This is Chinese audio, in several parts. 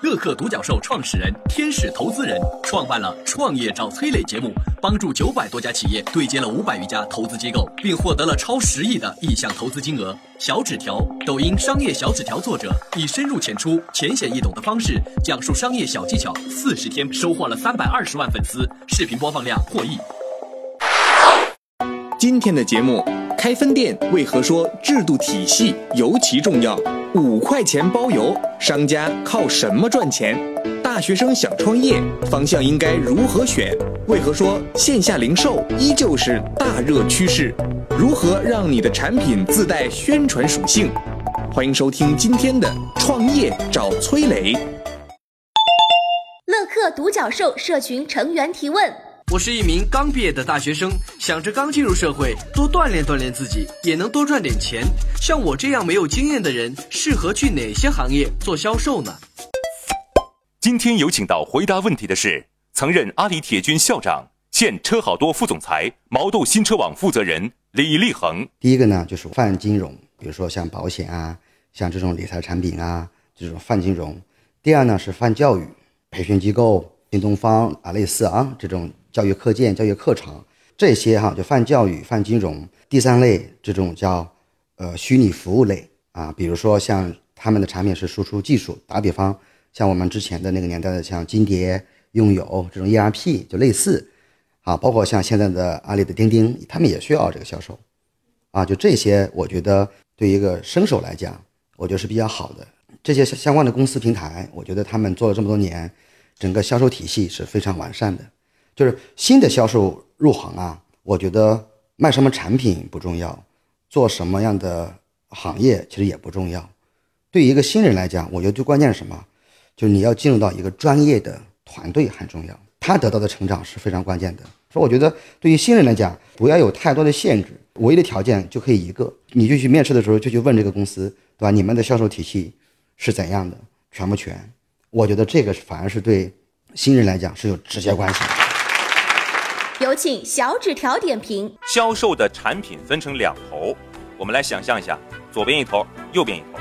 乐客独角兽创始人、天使投资人，创办了《创业找崔磊》节目，帮助九百多家企业对接了五百余家投资机构，并获得了超十亿的意向投资金额。小纸条，抖音商业小纸条作者，以深入浅出、浅显易懂的方式讲述商业小技巧，四十天收获了三百二十万粉丝，视频播放量破亿。今天的节目，开分店为何说制度体系尤其重要？五块钱包邮，商家靠什么赚钱？大学生想创业，方向应该如何选？为何说线下零售依旧是大热趋势？如何让你的产品自带宣传属性？欢迎收听今天的创业找崔磊。乐客独角兽社群成员提问。我是一名刚毕业的大学生，想着刚进入社会，多锻炼锻炼自己，也能多赚点钱。像我这样没有经验的人，适合去哪些行业做销售呢？今天有请到回答问题的是曾任阿里铁军校长、现车好多副总裁、毛豆新车网负责人李立恒。第一个呢，就是泛金融，比如说像保险啊，像这种理财产品啊，这种泛金融。第二呢是泛教育，培训机构，新东方啊，类似啊这种。教育课件、教育课程这些哈，就泛教育、泛金融。第三类这种叫呃虚拟服务类啊，比如说像他们的产品是输出技术，打比方像我们之前的那个年代的像金蝶、用友这种 ERP 就类似啊，包括像现在的阿里的钉钉，他们也需要这个销售啊。就这些，我觉得对一个新手来讲，我觉得是比较好的。这些相关的公司平台，我觉得他们做了这么多年，整个销售体系是非常完善的。就是新的销售入行啊，我觉得卖什么产品不重要，做什么样的行业其实也不重要。对于一个新人来讲，我觉得最关键是什么？就是你要进入到一个专业的团队很重要，他得到的成长是非常关键的。所以我觉得对于新人来讲，不要有太多的限制，唯一的条件就可以一个，你就去面试的时候就去问这个公司，对吧？你们的销售体系是怎样的，全不全？我觉得这个反而是对新人来讲是有直接关系的。有请小纸条点评。销售的产品分成两头，我们来想象一下，左边一头，右边一头。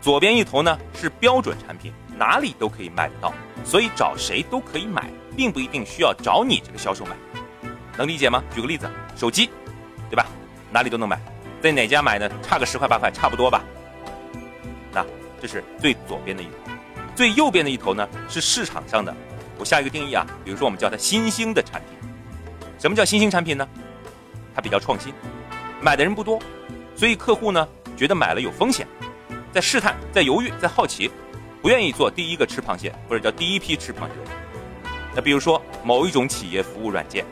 左边一头呢是标准产品，哪里都可以买得到，所以找谁都可以买，并不一定需要找你这个销售买。能理解吗？举个例子，手机，对吧？哪里都能买，在哪家买呢？差个十块八块，差不多吧。那这是最左边的一头，最右边的一头呢是市场上的。我下一个定义啊，比如说我们叫它新兴的产品。什么叫新兴产品呢？它比较创新，买的人不多，所以客户呢觉得买了有风险，在试探，在犹豫，在好奇，不愿意做第一个吃螃蟹或者叫第一批吃螃蟹。那比如说某一种企业服务软件，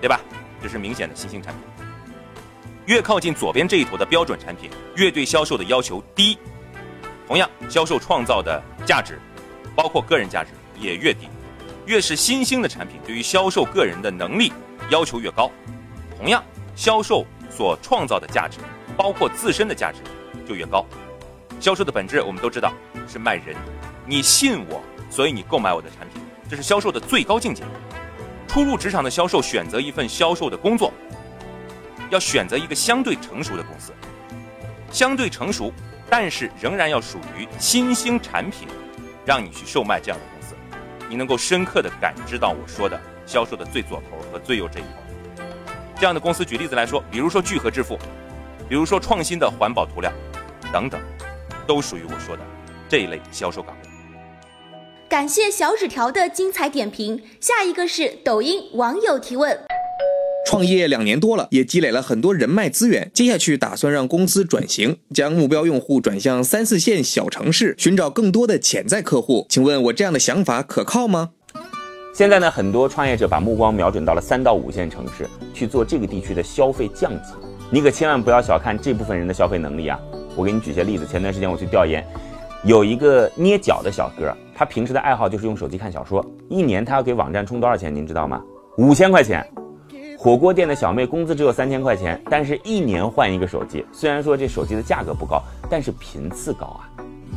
对吧？这是明显的新兴产品。越靠近左边这一头的标准产品，越对销售的要求低。同样，销售创造的价值，包括个人价值也越低。越是新兴的产品，对于销售个人的能力。要求越高，同样销售所创造的价值，包括自身的价值，就越高。销售的本质我们都知道是卖人，你信我，所以你购买我的产品，这是销售的最高境界。初入职场的销售选择一份销售的工作，要选择一个相对成熟的公司，相对成熟，但是仍然要属于新兴产品，让你去售卖这样的公司，你能够深刻的感知到我说的。销售的最左头和最右这一头，这样的公司，举例子来说，比如说聚合支付，比如说创新的环保涂料，等等，都属于我说的这一类销售岗位。感谢小纸条的精彩点评。下一个是抖音网友提问：创业两年多了，也积累了很多人脉资源，接下去打算让公司转型，将目标用户转向三四线小城市，寻找更多的潜在客户。请问我这样的想法可靠吗？现在呢，很多创业者把目光瞄准到了三到五线城市去做这个地区的消费降级。你可千万不要小看这部分人的消费能力啊！我给你举些例子。前段时间我去调研，有一个捏脚的小哥，他平时的爱好就是用手机看小说，一年他要给网站充多少钱？您知道吗？五千块钱。火锅店的小妹工资只有三千块钱，但是一年换一个手机。虽然说这手机的价格不高，但是频次高啊。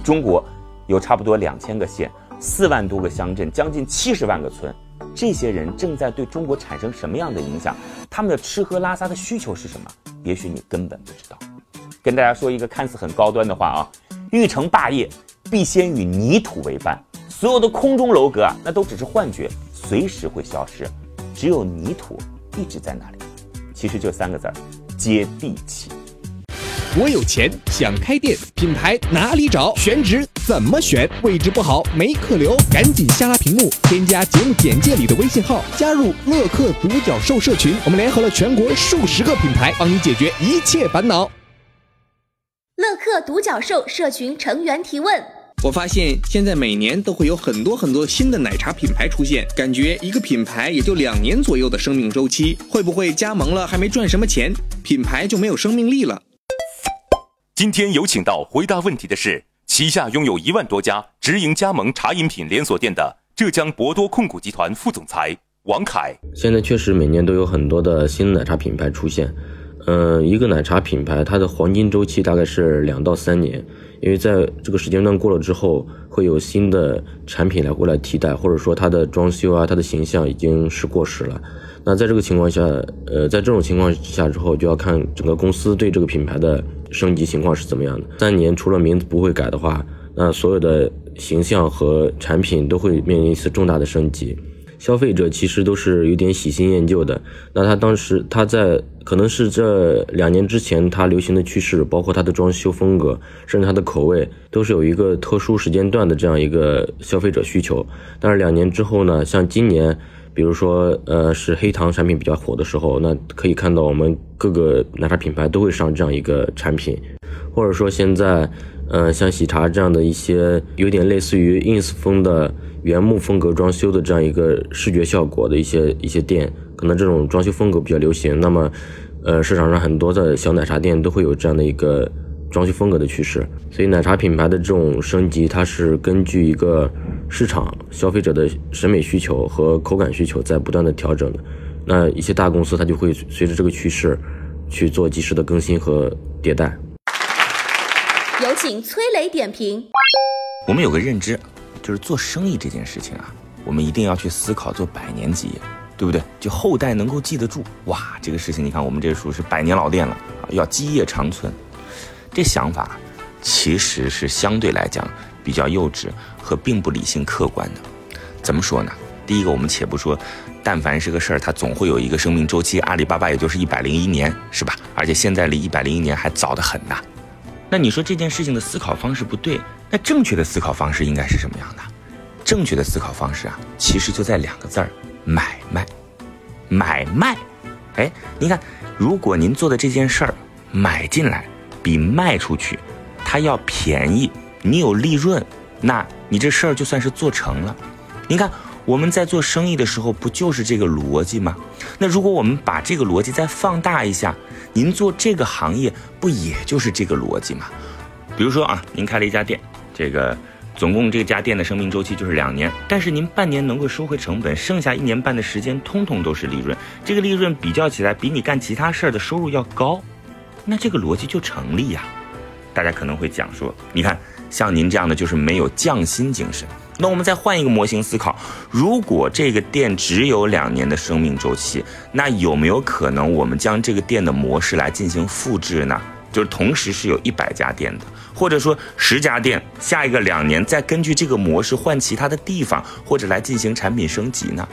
中国有差不多两千个县。四万多个乡镇，将近七十万个村，这些人正在对中国产生什么样的影响？他们的吃喝拉撒的需求是什么？也许你根本不知道。跟大家说一个看似很高端的话啊，欲成霸业，必先与泥土为伴。所有的空中楼阁啊，那都只是幻觉，随时会消失。只有泥土一直在那里。其实就三个字儿：接地气。我有钱想开店，品牌哪里找？选址怎么选？位置不好没客流，赶紧下拉屏幕，添加节目简介里的微信号，加入乐客独角兽社群。我们联合了全国数十个品牌，帮你解决一切烦恼。乐客独角兽社群成员提问：我发现现在每年都会有很多很多新的奶茶品牌出现，感觉一个品牌也就两年左右的生命周期，会不会加盟了还没赚什么钱，品牌就没有生命力了？今天有请到回答问题的是旗下拥有一万多家直营加盟茶饮品连锁店的浙江博多控股集团副总裁王凯。现在确实每年都有很多的新奶茶品牌出现，呃，一个奶茶品牌它的黄金周期大概是两到三年，因为在这个时间段过了之后，会有新的产品来过来替代，或者说它的装修啊、它的形象已经是过时了。那在这个情况下，呃，在这种情况下之后，就要看整个公司对这个品牌的升级情况是怎么样的。三年除了名字不会改的话，那所有的形象和产品都会面临一次重大的升级。消费者其实都是有点喜新厌旧的。那他当时他在可能是这两年之前他流行的趋势，包括它的装修风格，甚至它的口味，都是有一个特殊时间段的这样一个消费者需求。但是两年之后呢，像今年。比如说，呃，是黑糖产品比较火的时候，那可以看到我们各个奶茶品牌都会上这样一个产品，或者说现在，呃，像喜茶这样的一些有点类似于 ins 风的原木风格装修的这样一个视觉效果的一些一些店，可能这种装修风格比较流行，那么，呃，市场上很多的小奶茶店都会有这样的一个。装修风格的趋势，所以奶茶品牌的这种升级，它是根据一个市场消费者的审美需求和口感需求在不断的调整的。那一些大公司它就会随着这个趋势去做及时的更新和迭代。有请崔磊点评。我们有个认知，就是做生意这件事情啊，我们一定要去思考做百年基业，对不对？就后代能够记得住。哇，这个事情你看，我们这属是百年老店了啊，要基业长存。这想法其实是相对来讲比较幼稚和并不理性客观的。怎么说呢？第一个，我们且不说，但凡是个事儿，它总会有一个生命周期。阿里巴巴也就是一百零一年，是吧？而且现在离一百零一年还早得很呐。那你说这件事情的思考方式不对，那正确的思考方式应该是什么样的？正确的思考方式啊，其实就在两个字儿：买卖。买卖。哎，你看，如果您做的这件事儿买进来。比卖出去，它要便宜，你有利润，那你这事儿就算是做成了。你看我们在做生意的时候，不就是这个逻辑吗？那如果我们把这个逻辑再放大一下，您做这个行业不也就是这个逻辑吗？比如说啊，您开了一家店，这个总共这家店的生命周期就是两年，但是您半年能够收回成本，剩下一年半的时间通通都是利润，这个利润比较起来，比你干其他事儿的收入要高。那这个逻辑就成立呀，大家可能会讲说，你看像您这样的就是没有匠心精神。那我们再换一个模型思考，如果这个店只有两年的生命周期，那有没有可能我们将这个店的模式来进行复制呢？就是同时是有一百家店的，或者说十家店，下一个两年再根据这个模式换其他的地方，或者来进行产品升级呢？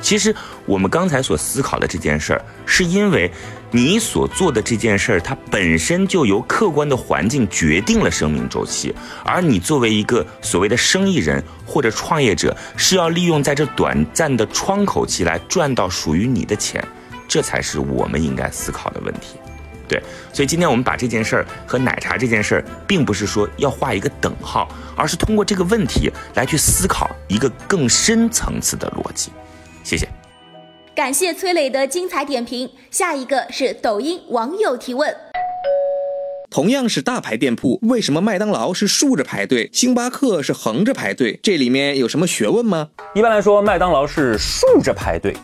其实我们刚才所思考的这件事儿，是因为你所做的这件事儿，它本身就由客观的环境决定了生命周期，而你作为一个所谓的生意人或者创业者，是要利用在这短暂的窗口期来赚到属于你的钱，这才是我们应该思考的问题。对，所以今天我们把这件事儿和奶茶这件事儿，并不是说要画一个等号，而是通过这个问题来去思考一个更深层次的逻辑。谢谢，感谢崔磊的精彩点评。下一个是抖音网友提问：同样是大牌店铺，为什么麦当劳是竖着排队，星巴克是横着排队？这里面有什么学问吗？一般来说，麦当劳是竖着排队，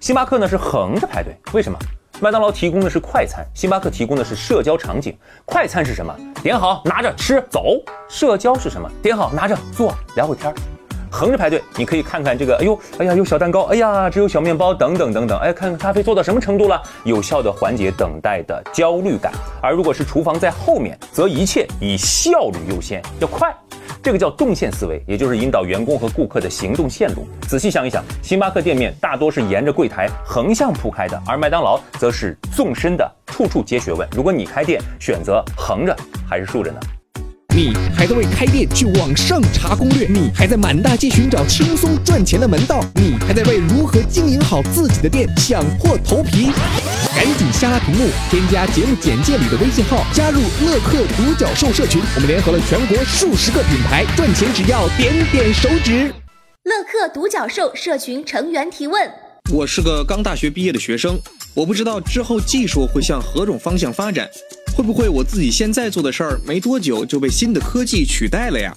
星巴克呢是横着排队。为什么？麦当劳提供的是快餐，星巴克提供的是社交场景。快餐是什么？点好拿着吃走。社交是什么？点好拿着坐聊会天儿。横着排队，你可以看看这个，哎呦，哎呀，有小蛋糕，哎呀，只有小面包，等等等等，哎，看看咖啡做到什么程度了，有效的缓解等待的焦虑感。而如果是厨房在后面，则一切以效率优先，要快。这个叫动线思维，也就是引导员工和顾客的行动线路。仔细想一想，星巴克店面大多是沿着柜台横向铺开的，而麦当劳则是纵深的，处处皆学问。如果你开店，选择横着还是竖着呢？你还在为开店去网上查攻略？你还在满大街寻找轻松赚钱的门道？你还在为如何经营好自己的店想破头皮？赶紧下拉屏幕，添加节目简介里的微信号，加入乐客独角兽社群。我们联合了全国数十个品牌，赚钱只要点点手指。乐客独角兽社群成员提问：我是个刚大学毕业的学生，我不知道之后技术会向何种方向发展。会不会我自己现在做的事儿没多久就被新的科技取代了呀？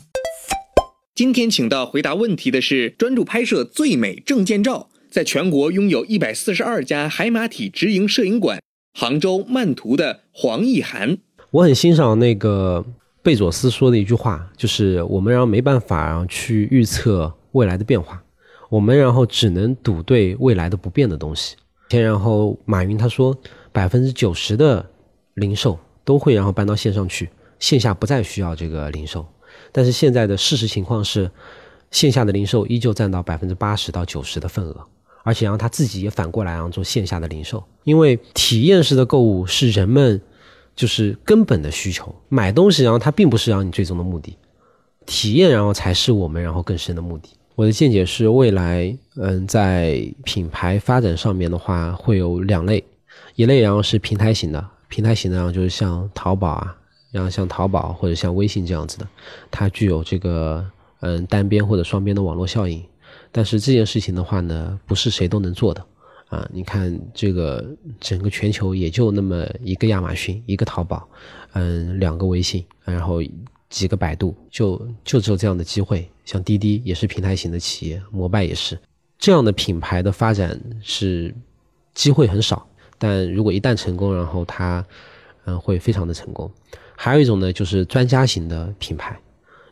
今天请到回答问题的是专注拍摄最美证件照，在全国拥有一百四十二家海马体直营摄影馆，杭州漫图的黄奕涵。我很欣赏那个贝佐斯说的一句话，就是我们然后没办法去预测未来的变化，我们然后只能赌对未来的不变的东西。然后马云他说百分之九十的零售。都会然后搬到线上去，线下不再需要这个零售，但是现在的事实情况是，线下的零售依旧占到百分之八十到九十的份额，而且然后他自己也反过来然后做线下的零售，因为体验式的购物是人们就是根本的需求，买东西然后它并不是让你最终的目的，体验然后才是我们然后更深的目的。我的见解是，未来嗯在品牌发展上面的话会有两类，一类然后是平台型的。平台型的然后，就是像淘宝啊，然后像淘宝或者像微信这样子的，它具有这个嗯单边或者双边的网络效应。但是这件事情的话呢，不是谁都能做的啊。你看这个整个全球也就那么一个亚马逊，一个淘宝，嗯，两个微信，然后几个百度，就就只有这样的机会。像滴滴也是平台型的企业，摩拜也是这样的品牌的发展是机会很少。但如果一旦成功，然后它，嗯，会非常的成功。还有一种呢，就是专家型的品牌，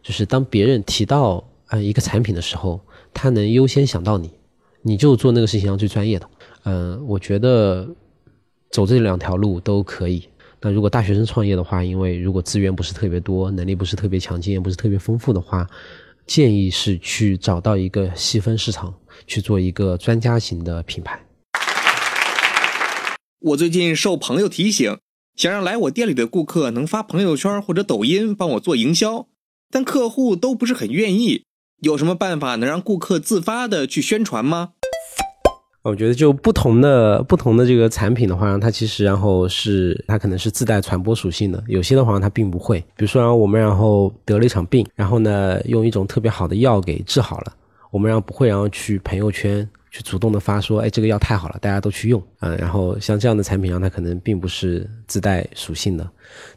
就是当别人提到嗯一个产品的时候，他能优先想到你，你就做那个事情上最专业的。嗯，我觉得走这两条路都可以。那如果大学生创业的话，因为如果资源不是特别多，能力不是特别强，经验不是特别丰富的话，建议是去找到一个细分市场，去做一个专家型的品牌。我最近受朋友提醒，想让来我店里的顾客能发朋友圈或者抖音帮我做营销，但客户都不是很愿意。有什么办法能让顾客自发的去宣传吗？我觉得就不同的不同的这个产品的话，它其实然后是它可能是自带传播属性的，有些的话它并不会。比如说，然后我们然后得了一场病，然后呢用一种特别好的药给治好了，我们然后不会然后去朋友圈。去主动的发说，哎，这个药太好了，大家都去用啊。然后像这样的产品，让它可能并不是自带属性的，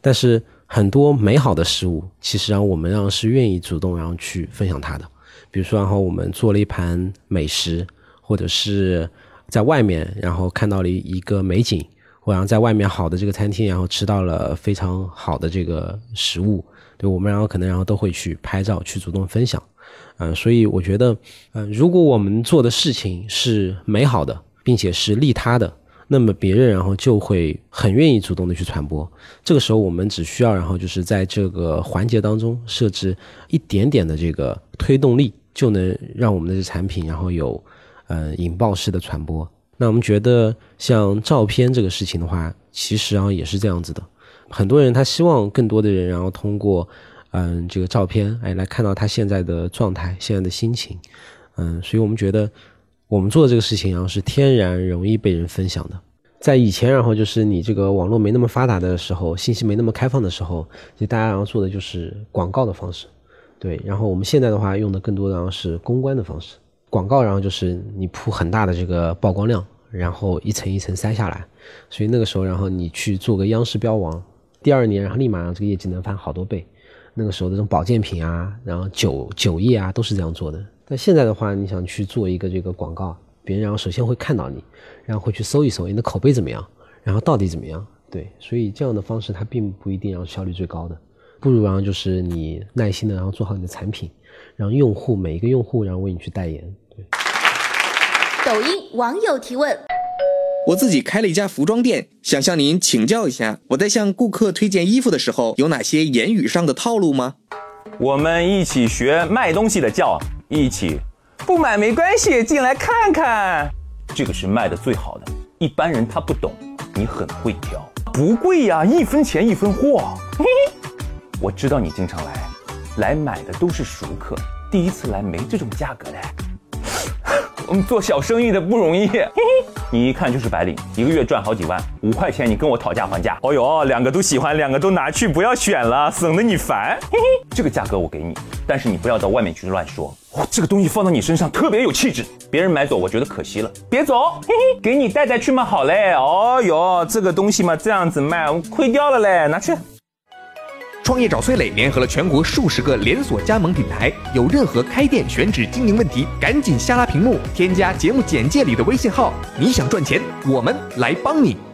但是很多美好的事物，其实让我们让是愿意主动然后去分享它的。比如说，然后我们做了一盘美食，或者是在外面，然后看到了一个美景，或者在外面好的这个餐厅，然后吃到了非常好的这个食物，对我们然后可能然后都会去拍照，去主动分享。嗯，所以我觉得，嗯，如果我们做的事情是美好的，并且是利他的，那么别人然后就会很愿意主动的去传播。这个时候，我们只需要然后就是在这个环节当中设置一点点的这个推动力，就能让我们的产品然后有，呃，引爆式的传播。那我们觉得，像照片这个事情的话，其实然后也是这样子的。很多人他希望更多的人然后通过。嗯，这个照片，哎，来看到他现在的状态，现在的心情，嗯，所以我们觉得我们做的这个事情，然后是天然容易被人分享的。在以前，然后就是你这个网络没那么发达的时候，信息没那么开放的时候，就大家然后做的就是广告的方式，对。然后我们现在的话，用的更多的然后是公关的方式，广告，然后就是你铺很大的这个曝光量，然后一层一层塞下来，所以那个时候，然后你去做个央视标王，第二年，然后立马让这个业绩能翻好多倍。那个时候的这种保健品啊，然后酒酒业啊，都是这样做的。但现在的话，你想去做一个这个广告，别人然后首先会看到你，然后会去搜一搜你的口碑怎么样，然后到底怎么样？对，所以这样的方式它并不一定要效率最高的，不如然后就是你耐心的然后做好你的产品，让用户每一个用户然后为你去代言。网友提问：我自己开了一家服装店，想向您请教一下，我在向顾客推荐衣服的时候，有哪些言语上的套路吗？我们一起学卖东西的叫一起，不买没关系，进来看看，这个是卖的最好的。一般人他不懂，你很会挑，不贵呀，一分钱一分货。嘿嘿，我知道你经常来，来买的都是熟客，第一次来没这种价格的。我们做小生意的不容易，嘿嘿，你一看就是白领，一个月赚好几万，五块钱你跟我讨价还价，哦呦，两个都喜欢，两个都拿去，不要选了，省得你烦，嘿嘿，这个价格我给你，但是你不要到外面去乱说，哦，这个东西放到你身上特别有气质，别人买走我觉得可惜了，别走，嘿嘿，给你带带去嘛，好嘞，哦呦，这个东西嘛这样子卖，亏掉了嘞，拿去。创业找崔磊联合了全国数十个连锁加盟品牌，有任何开店选址经营问题，赶紧下拉屏幕，添加节目简介里的微信号。你想赚钱，我们来帮你。